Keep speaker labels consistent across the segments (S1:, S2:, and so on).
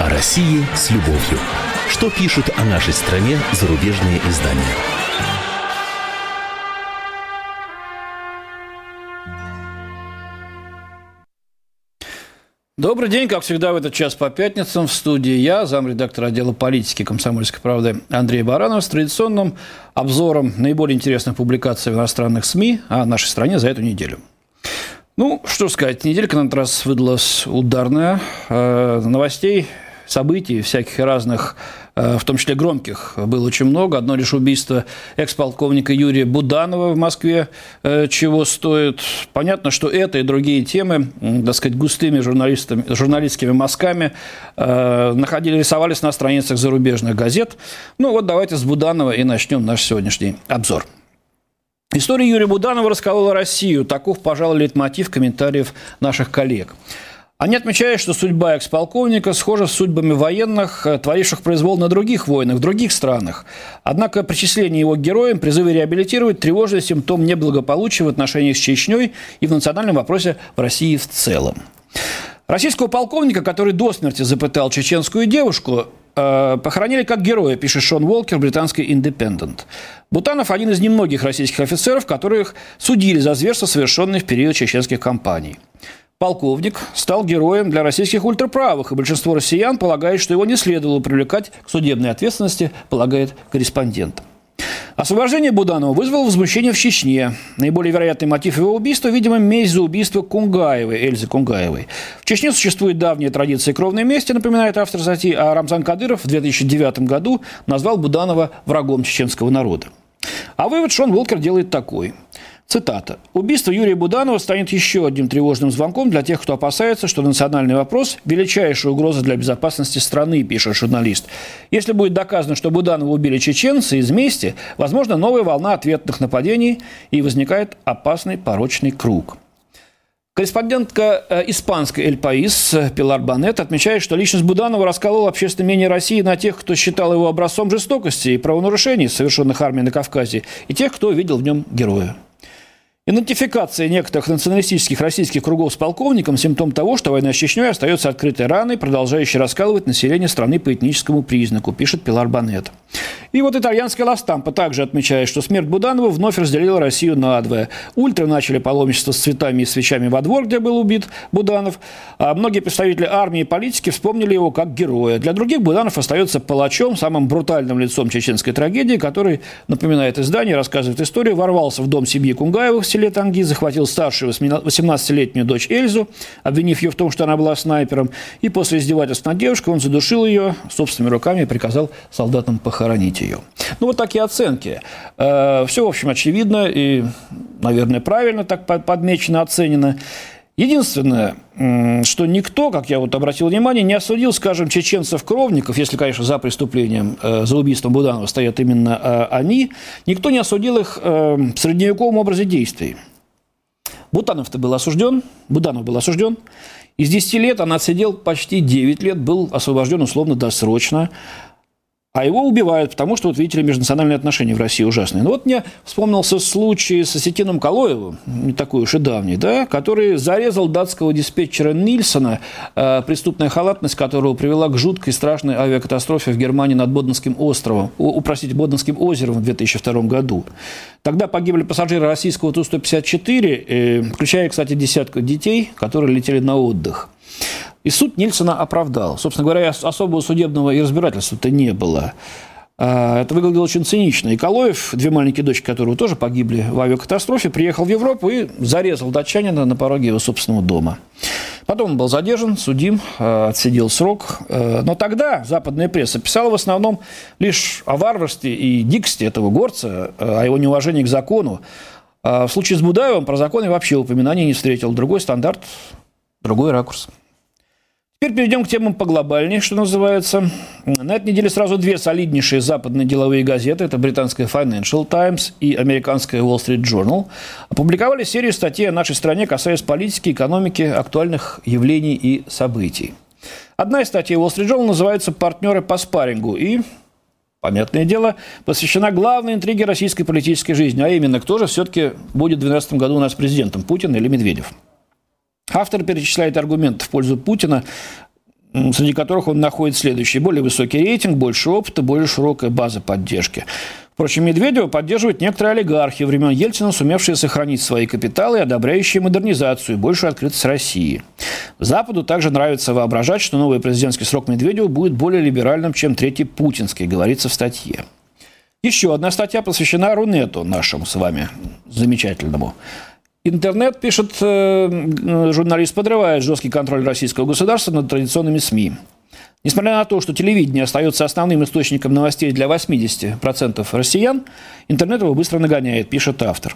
S1: О России с любовью. Что пишут о нашей стране зарубежные издания?
S2: Добрый день, как всегда, в этот час по пятницам в студии я, замредактор отдела политики комсомольской правды Андрей Баранов с традиционным обзором наиболее интересных публикаций в иностранных СМИ о нашей стране за эту неделю. Ну, что сказать, неделька на этот раз выдалась ударная. Э, новостей, событий всяких разных Э, в том числе громких, было очень много. Одно лишь убийство экс-полковника Юрия Буданова в Москве э, чего стоит. Понятно, что это и другие темы, так сказать, густыми журналистами, журналистскими мазками э, находили, рисовались на страницах зарубежных газет. Ну вот давайте с Буданова и начнем наш сегодняшний обзор. История Юрия Буданова расколола Россию. Таков, пожалуй, лейтмотив комментариев наших коллег. Они отмечают, что судьба экс-полковника схожа с судьбами военных, э, творивших произвол на других войнах, в других странах. Однако причисление его к героям, призывы реабилитировать тревожный симптом неблагополучия в отношениях с Чечней и в национальном вопросе в России в целом. Российского полковника, который до смерти запытал чеченскую девушку, похоронили как героя, пишет Шон Уолкер, британский «Индепендент». Бутанов – один из немногих российских офицеров, которых судили за зверство, совершенное в период чеченских кампаний. Полковник стал героем для российских ультраправых, и большинство россиян полагает, что его не следовало привлекать к судебной ответственности, полагает корреспондент. Освобождение Буданова вызвало возмущение в Чечне. Наиболее вероятный мотив его убийства, видимо, месть за убийство Кунгаевой, Эльзы Кунгаевой. В Чечне существует давняя традиция кровной мести, напоминает автор статьи, а Рамзан Кадыров в 2009 году назвал Буданова врагом чеченского народа. А вывод Шон Волкер делает такой – Цитата. «Убийство Юрия Буданова станет еще одним тревожным звонком для тех, кто опасается, что национальный вопрос – величайшая угроза для безопасности страны», пишет журналист. «Если будет доказано, что Буданова убили чеченцы из мести, возможно, новая волна ответных нападений и возникает опасный порочный круг». Корреспондентка э, испанской «Эль Паис» Пилар Банет отмечает, что личность Буданова расколола общественное мнение России на тех, кто считал его образцом жестокости и правонарушений, совершенных армией на Кавказе, и тех, кто видел в нем героя. Идентификация некоторых националистических российских кругов с полковником – симптом того, что война с Чечней остается открытой раной, продолжающей раскалывать население страны по этническому признаку, пишет Пилар Банет. И вот итальянская Ластампа также отмечает, что смерть Буданова вновь разделила Россию надвое. Ультры начали паломничество с цветами и свечами во двор, где был убит Буданов. А многие представители армии и политики вспомнили его как героя. Для других Буданов остается палачом, самым брутальным лицом чеченской трагедии, который, напоминает издание, рассказывает историю, ворвался в дом семьи Кунгаевых в селе Танги, захватил старшую 18-летнюю дочь Эльзу, обвинив ее в том, что она была снайпером, и после издевательств над девушкой он задушил ее собственными руками и приказал солдатам похоронить ее. Ну, вот такие оценки. Э, Все, в общем, очевидно и, наверное, правильно так подмечено, оценено. Единственное, что никто, как я вот обратил внимание, не осудил, скажем, чеченцев-кровников, если, конечно, за преступлением, э, за убийством Буданова стоят именно э, они, никто не осудил их в средневековом образе действий. Бутанов-то был осужден, Буданов был осужден. Из 10 лет он отсидел почти 9 лет, был освобожден условно-досрочно. А его убивают, потому что, вот видите ли, межнациональные отношения в России ужасные. Ну вот мне вспомнился случай с Осетином Калоевым, не такой уж и давний, да, который зарезал датского диспетчера Нильсона, э, преступная халатность которого привела к жуткой страшной авиакатастрофе в Германии над Боденским островом, о, простите, Боденским озером в 2002 году. Тогда погибли пассажиры российского Ту-154, э, включая, кстати, десятку детей, которые летели на отдых. И суд Нильсона оправдал. Собственно говоря, особого судебного и разбирательства-то не было. А, это выглядело очень цинично. И Калоев, две маленькие дочки которого тоже погибли в авиакатастрофе, приехал в Европу и зарезал датчанина на пороге его собственного дома. Потом он был задержан, судим, а, отсидел срок. А, но тогда западная пресса писала в основном лишь о варварстве и дикости этого горца, о его неуважении к закону. В случае с Будаевым про закон я вообще упоминания не встретил. Другой стандарт, другой ракурс. Теперь перейдем к темам поглобальнее, что называется. На этой неделе сразу две солиднейшие западные деловые газеты, это британская Financial Times и американская Wall Street Journal, опубликовали серию статей о нашей стране, касаясь политики, экономики, актуальных явлений и событий. Одна из статей Wall Street Journal называется «Партнеры по спаррингу» и понятное дело, посвящена главной интриге российской политической жизни, а именно, кто же все-таки будет в 2012 году у нас президентом, Путин или Медведев. Автор перечисляет аргументы в пользу Путина, среди которых он находит следующие. Более высокий рейтинг, больше опыта, более широкая база поддержки. Впрочем, Медведева поддерживают некоторые олигархи времен Ельцина, сумевшие сохранить свои капиталы и одобряющие модернизацию и большую открытость России. Западу также нравится воображать, что новый президентский срок Медведева будет более либеральным, чем третий путинский, говорится в статье. Еще одна статья посвящена Рунету, нашему с вами замечательному. Интернет, пишет э, журналист, подрывает жесткий контроль российского государства над традиционными СМИ. Несмотря на то, что телевидение остается основным источником новостей для 80% россиян, интернет его быстро нагоняет, пишет автор.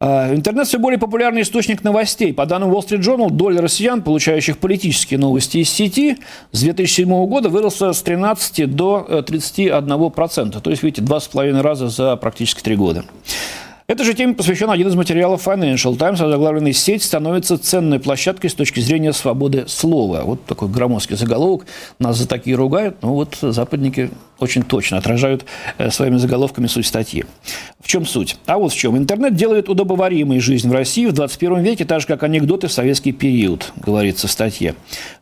S2: А, интернет все более популярный источник новостей. По данным Wall Street Journal, доля россиян, получающих политические новости из сети, с 2007 года выросла с 13 до 31%. То есть, видите, два с половиной раза за практически три года. Этой же теме посвящен один из материалов Financial Times, озаглавленный «Сеть становится ценной площадкой с точки зрения свободы слова». Вот такой громоздкий заголовок. Нас за такие ругают, но вот западники очень точно отражают э, своими заголовками суть статьи. В чем суть? А вот в чем. Интернет делает удобоваримой жизнь в России в 21 веке, так же, как анекдоты в советский период, говорится в статье.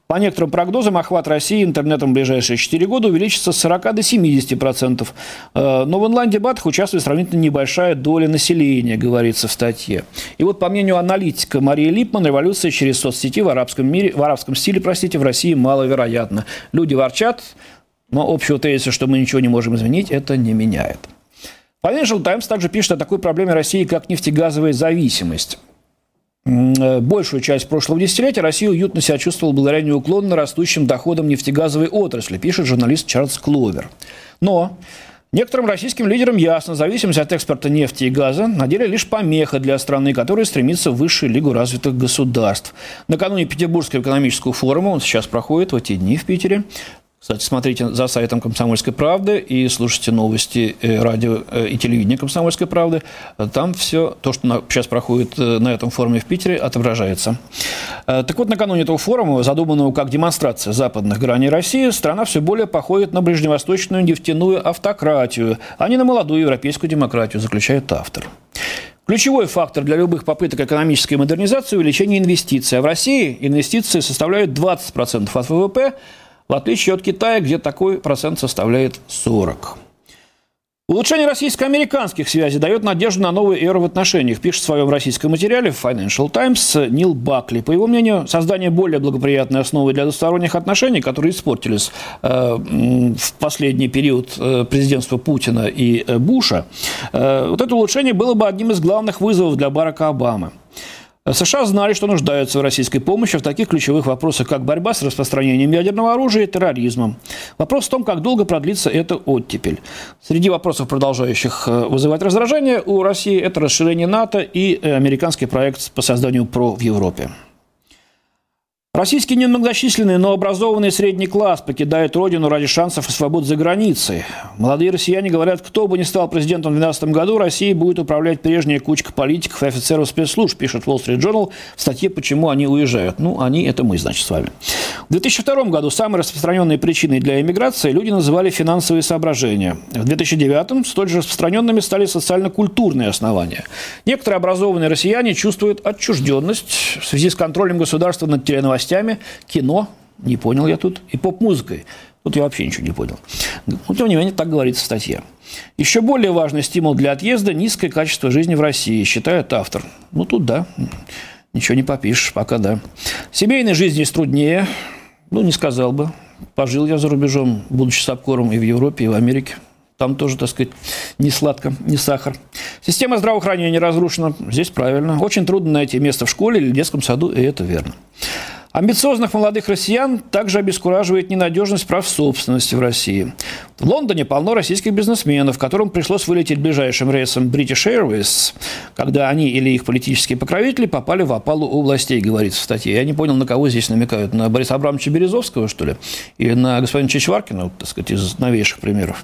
S2: По некоторым прогнозам, охват России интернетом в ближайшие 4 года увеличится с 40 до 70%. Э, но в онлайн-дебатах участвует сравнительно небольшая доля населения, говорится в статье. И вот по мнению аналитика Марии Липман, революция через соцсети в арабском, мире, в арабском стиле простите, в России маловероятна. Люди ворчат, но общего тезиса, что мы ничего не можем изменить, это не меняет. Financial Times также пишет о такой проблеме России, как нефтегазовая зависимость. Э, большую часть прошлого десятилетия Россия уютно себя чувствовала благодаря неуклонно растущим доходам нефтегазовой отрасли, пишет журналист Чарльз Кловер. Но Некоторым российским лидерам ясно, зависимость от экспорта нефти и газа на деле лишь помеха для страны, которая стремится в высшую лигу развитых государств. Накануне Петербургского экономического форума, он сейчас проходит в эти дни в Питере, кстати, смотрите за сайтом «Комсомольской правды» и слушайте новости э, радио э, и телевидения «Комсомольской правды». Там все то, что сейчас проходит э, на этом форуме в Питере, отображается. Так вот, накануне этого форума, задуманного как демонстрация западных граней России, страна все более походит на ближневосточную нефтяную автократию, а не на молодую европейскую демократию, заключает автор. Ключевой фактор для любых попыток экономической модернизации – увеличение инвестиций. А в России инвестиции составляют 20% от ВВП – в отличие от Китая, где такой процент составляет 40. Улучшение российско-американских связей дает надежду на новую эру в отношениях, пишет в своем российском материале в Financial Times Нил Бакли. По его мнению, создание более благоприятной основы для двусторонних отношений, которые испортились э, в последний период э, президентства Путина и э, Буша, э, вот это улучшение было бы одним из главных вызовов для Барака Обамы. США знали, что нуждаются в российской помощи в таких ключевых вопросах, как борьба с распространением ядерного оружия и терроризмом. Вопрос в том, как долго продлится эта оттепель. Среди вопросов, продолжающих э, вызывать раздражение у России, это расширение НАТО и э, американский проект по созданию ПРО в Европе. Российский немногочисленный, но образованный средний класс покидает родину ради шансов и свобод за границей. Молодые россияне говорят, кто бы ни стал президентом в 2012 году, Россией будет управлять прежняя кучка политиков и офицеров спецслужб, пишет Wall Street Journal в статье «Почему они уезжают». Ну, они – это мы, значит, с вами. В 2002 году самой распространенной причиной для эмиграции люди называли финансовые соображения. В 2009 столь же распространенными стали социально-культурные основания. Некоторые образованные россияне чувствуют отчужденность в связи с контролем государства над теленовостями новостями, кино, не понял я тут, и поп-музыкой. Тут я вообще ничего не понял. Но, тем не менее, так говорится в статье. Еще более важный стимул для отъезда – низкое качество жизни в России, считает автор. Ну, тут да, ничего не попишешь, пока да. Семейной жизни труднее, ну, не сказал бы. Пожил я за рубежом, будучи сапкором и в Европе, и в Америке. Там тоже, так сказать, не сладко, не сахар. Система здравоохранения разрушена. Здесь правильно. Очень трудно найти место в школе или детском саду, и это верно. Амбициозных молодых россиян также обескураживает ненадежность прав собственности в России. В Лондоне полно российских бизнесменов, которым пришлось вылететь ближайшим рейсом British Airways, когда они или их политические покровители попали в опалу у властей, говорится в статье. Я не понял, на кого здесь намекают. На Бориса Абрамовича Березовского, что ли? Или на господина Чичваркина, так сказать, из новейших примеров?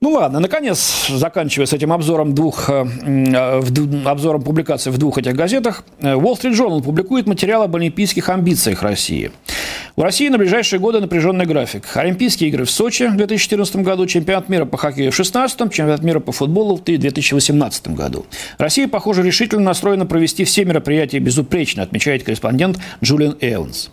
S2: Ну ладно, наконец, заканчивая с этим обзором двух, э, э, обзором публикаций в двух этих газетах, э, Wall Street Journal публикует материал об олимпийских амбициях России. У России на ближайшие годы напряженный график. Олимпийские игры в Сочи в 2014 году, чемпионат мира по хоккею в 2016, чемпионат мира по футболу в 2018 году. Россия, похоже, решительно настроена провести все мероприятия безупречно, отмечает корреспондент Джулиан Эванс.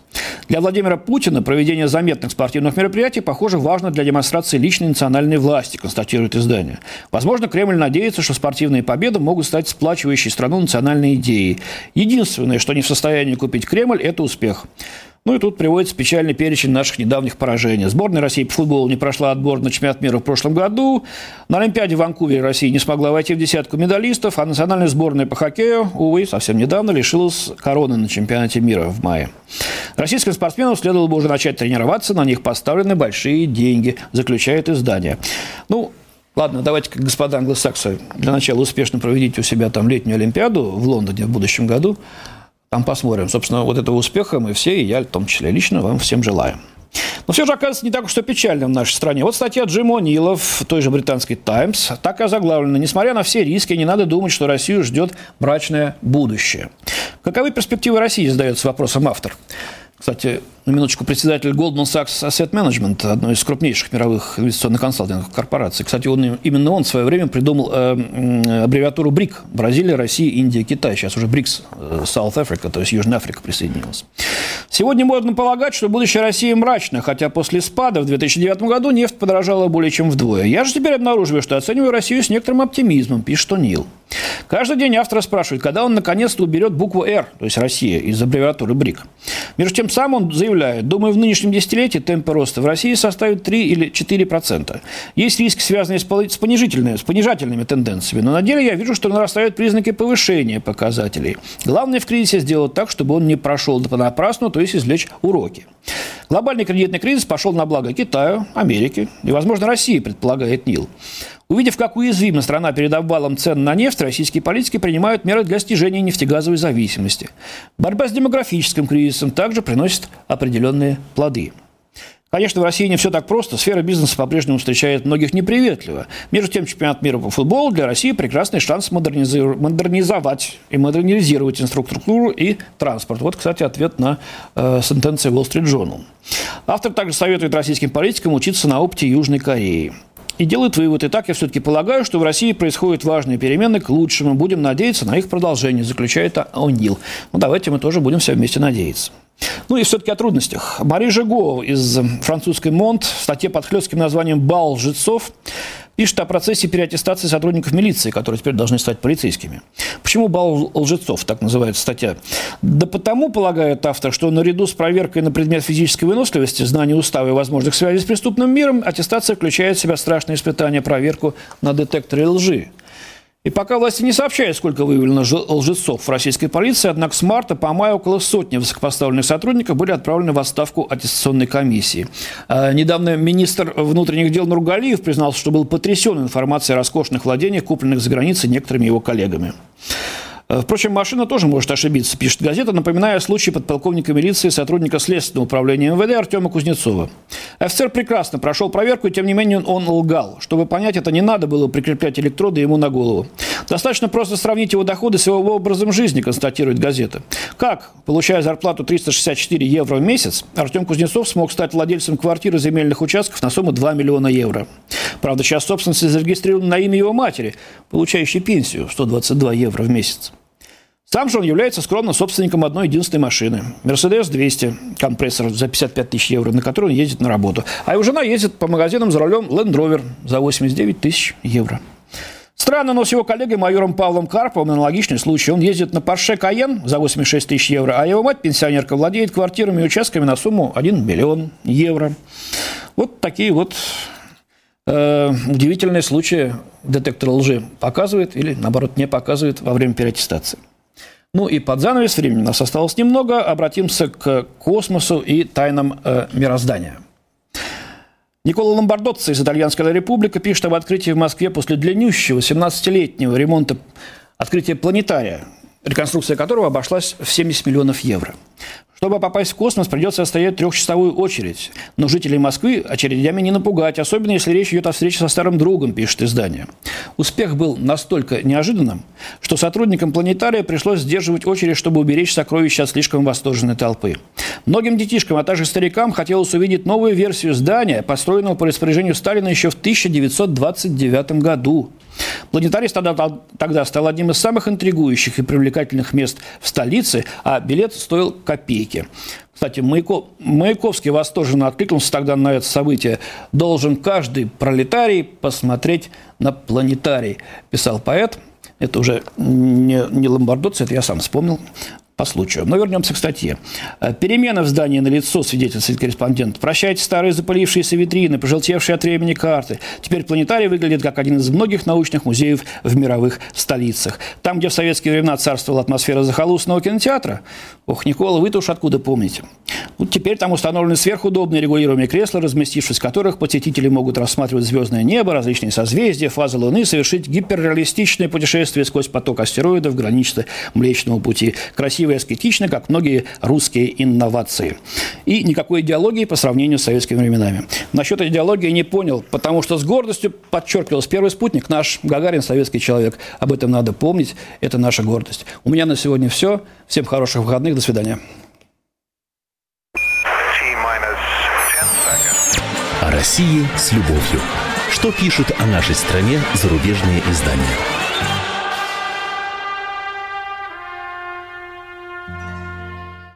S2: Для Владимира Путина проведение заметных спортивных мероприятий, похоже, важно для демонстрации личной национальной власти, констатирует издание. Возможно, Кремль надеется, что спортивные победы могут стать сплачивающей страну национальной идеей. Единственное, что не в состоянии купить Кремль, это успех. Ну и тут приводится печальный перечень наших недавних поражений. Сборная России по футболу не прошла отбор на чемпионат мира в прошлом году. На Олимпиаде в Ванкувере Россия не смогла войти в десятку медалистов, а национальная сборная по хоккею, увы, совсем недавно лишилась короны на чемпионате мира в мае. Российским спортсменам следовало бы уже начать тренироваться, на них поставлены большие деньги, заключает издание. Ну, Ладно, давайте, господа англосаксы, для начала успешно проведите у себя там летнюю Олимпиаду в Лондоне в будущем году. Посмотрим. Собственно, вот этого успеха мы все, и я в том числе лично, вам всем желаю. Но все же оказывается не так уж и печально в нашей стране. Вот статья Джима О'Нила в той же британской «Таймс» так и заглавлена. Несмотря на все риски, не надо думать, что Россию ждет брачное будущее. Каковы перспективы России, задается вопросом автор. Кстати, на минуточку, председатель Goldman Sachs Asset Management, одной из крупнейших мировых инвестиционных консалтинговых корпораций. Кстати, он, именно он в свое время придумал э, аббревиатуру БРИК. Бразилия, Россия, Индия, Китай. Сейчас уже БРИКС, э, South Africa, то есть Южная Африка присоединилась. Сегодня можно полагать, что будущее России мрачно, хотя после спада в 2009 году нефть подорожала более чем вдвое. Я же теперь обнаруживаю, что оцениваю Россию с некоторым оптимизмом, пишет Нил. Каждый день автора спрашивают, когда он наконец-то уберет букву «Р», то есть Россия, из аббревиатуры БРИК. Между тем сам он заявляет, думаю, в нынешнем десятилетии темпы роста в России составят 3 или 4 процента. Есть риски, связанные с понижительными, с понижательными тенденциями, но на деле я вижу, что нарастают признаки повышения показателей. Главное в кризисе сделать так, чтобы он не прошел понапрасну, то есть извлечь уроки. Глобальный кредитный кризис пошел на благо Китаю, Америки и, возможно, России, предполагает НИЛ. Увидев, как уязвима страна перед обвалом цен на нефть, российские политики принимают меры для снижения нефтегазовой зависимости. Борьба с демографическим кризисом также приносит определенные плоды. Конечно, в России не все так просто. Сфера бизнеса по-прежнему встречает многих неприветливо. Между тем, чемпионат мира по футболу для России прекрасный шанс модернизовать и модернизировать инфраструктуру и транспорт. Вот, кстати, ответ на э, сентенцию Wall Street Journal. Автор также советует российским политикам учиться на опыте Южной Кореи и делают вывод. И так я все-таки полагаю, что в России происходят важные перемены к лучшему. Будем надеяться на их продолжение, заключает О'Нил. Ну, давайте мы тоже будем все вместе надеяться. Ну и все-таки о трудностях. Мари Жего из французской «Монт» в статье под хлестким названием «Бал лжецов» пишет о процессе переаттестации сотрудников милиции, которые теперь должны стать полицейскими. Почему бал лжецов, так называется статья? Да потому, полагает автор, что наряду с проверкой на предмет физической выносливости, знания устава и возможных связей с преступным миром, аттестация включает в себя страшное испытание, проверку на детекторе лжи. И пока власти не сообщают, сколько выявлено лжецов в российской полиции, однако с марта по май около сотни высокопоставленных сотрудников были отправлены в отставку аттестационной комиссии. А, недавно министр внутренних дел Нургалиев признался, что был потрясен информацией о роскошных владениях, купленных за границей некоторыми его коллегами. Э, впрочем, машина тоже может ошибиться, пишет газета, напоминая случай подполковника милиции, сотрудника Следственного управления МВД Артема Кузнецова. Офицер прекрасно прошел проверку, и тем не менее он лгал. Чтобы понять это, не надо было прикреплять электроды ему на голову. Достаточно просто сравнить его доходы с его образом жизни, констатирует газета. Как, получая зарплату 364 евро в месяц, Артем Кузнецов смог стать владельцем квартиры земельных участков на сумму 2 миллиона евро. Правда, сейчас собственность зарегистрирована на имя его матери, получающей пенсию 122 евро в месяц. Сам же он является скромно собственником одной единственной машины. Мерседес 200, компрессор за 55 тысяч евро, на которой он ездит на работу. А его жена ездит по магазинам за рулем Land Rover за 89 тысяч евро. Странно, но с его коллегой майором Павлом Карповым аналогичный случай. Он ездит на Porsche Cayenne за 86 тысяч евро, а его мать, пенсионерка, владеет квартирами и участками на сумму 1 миллион евро. Вот такие вот э, удивительные случаи детектор лжи показывает или, наоборот, не показывает во время переаттестации. Ну и под занавес времени нас осталось немного. Обратимся к космосу и тайнам э, мироздания. Никола Ломбардоцци из Итальянской Республики пишет об открытии в Москве после длиннющего 17-летнего ремонта открытия планетария, реконструкция которого обошлась в 70 миллионов евро. Чтобы попасть в космос, придется стоять трехчасовую очередь. Но жителей Москвы очередями не напугать, особенно если речь идет о встрече со старым другом, пишет издание. Успех был настолько неожиданным, что сотрудникам планетария пришлось сдерживать очередь, чтобы уберечь сокровища от слишком восторженной толпы. Многим детишкам, а также старикам хотелось увидеть новую версию здания, построенного по распоряжению Сталина еще в 1929 году. Планетарий тогда, тогда стал одним из самых интригующих и привлекательных мест в столице, а билет стоил копейки. Кстати, Маяко, Маяковский восторженно откликнулся тогда на это событие. «Должен каждый пролетарий посмотреть на планетарий», писал поэт. Это уже не, не Ломбардоци, это я сам вспомнил по случаю. Но вернемся к статье. Э, перемена в здании на лицо, свидетельствует корреспондент. Прощайте старые запылившиеся витрины, пожелтевшие от времени карты. Теперь планетарий выглядит как один из многих научных музеев в мировых столицах. Там, где в советские времена царствовала атмосфера захолустного кинотеатра, ох, Никола, вы-то уж откуда помните? Вот теперь там установлены сверхудобные регулируемые кресла, разместившись в которых посетители могут рассматривать звездное небо, различные созвездия, фазы Луны, совершить гиперреалистичное путешествие сквозь поток астероидов, границы Млечного Пути. Красиво красиво и аскетично, как многие русские инновации. И никакой идеологии по сравнению с советскими временами. Насчет идеологии не понял, потому что с гордостью подчеркивалось первый спутник, наш Гагарин, советский человек. Об этом надо помнить, это наша гордость. У меня на сегодня все. Всем хороших выходных, до свидания.
S1: О России с любовью. Что пишут о нашей стране зарубежные издания?